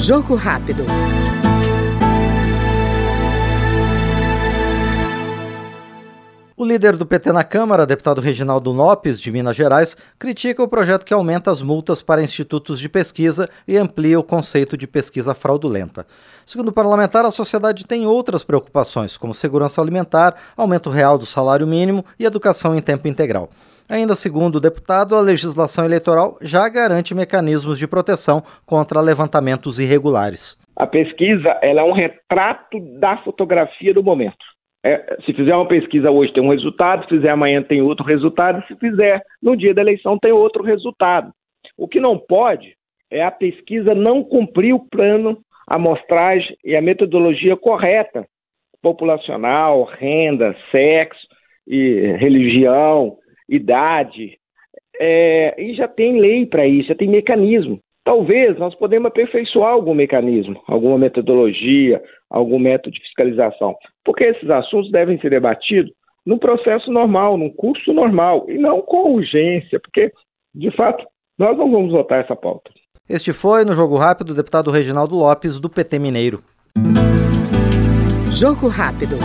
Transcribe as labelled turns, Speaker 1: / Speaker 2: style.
Speaker 1: Jogo rápido.
Speaker 2: O líder do PT na Câmara, deputado Reginaldo Lopes, de Minas Gerais, critica o projeto que aumenta as multas para institutos de pesquisa e amplia o conceito de pesquisa fraudulenta. Segundo o parlamentar, a sociedade tem outras preocupações, como segurança alimentar, aumento real do salário mínimo e educação em tempo integral. Ainda segundo o deputado, a legislação eleitoral já garante mecanismos de proteção contra levantamentos irregulares.
Speaker 3: A pesquisa é um retrato da fotografia do momento. É, se fizer uma pesquisa hoje tem um resultado, se fizer amanhã tem outro resultado, se fizer no dia da eleição tem outro resultado. O que não pode é a pesquisa não cumprir o plano, a amostragem e a metodologia correta, populacional, renda, sexo, e religião, idade, é, e já tem lei para isso, já tem mecanismo. Talvez nós podemos aperfeiçoar algum mecanismo, alguma metodologia, algum método de fiscalização, porque esses assuntos devem ser debatidos no processo normal, num curso normal, e não com urgência, porque, de fato, nós não vamos votar essa pauta.
Speaker 2: Este foi, no Jogo Rápido, o deputado Reginaldo Lopes, do PT Mineiro.
Speaker 1: Jogo Rápido.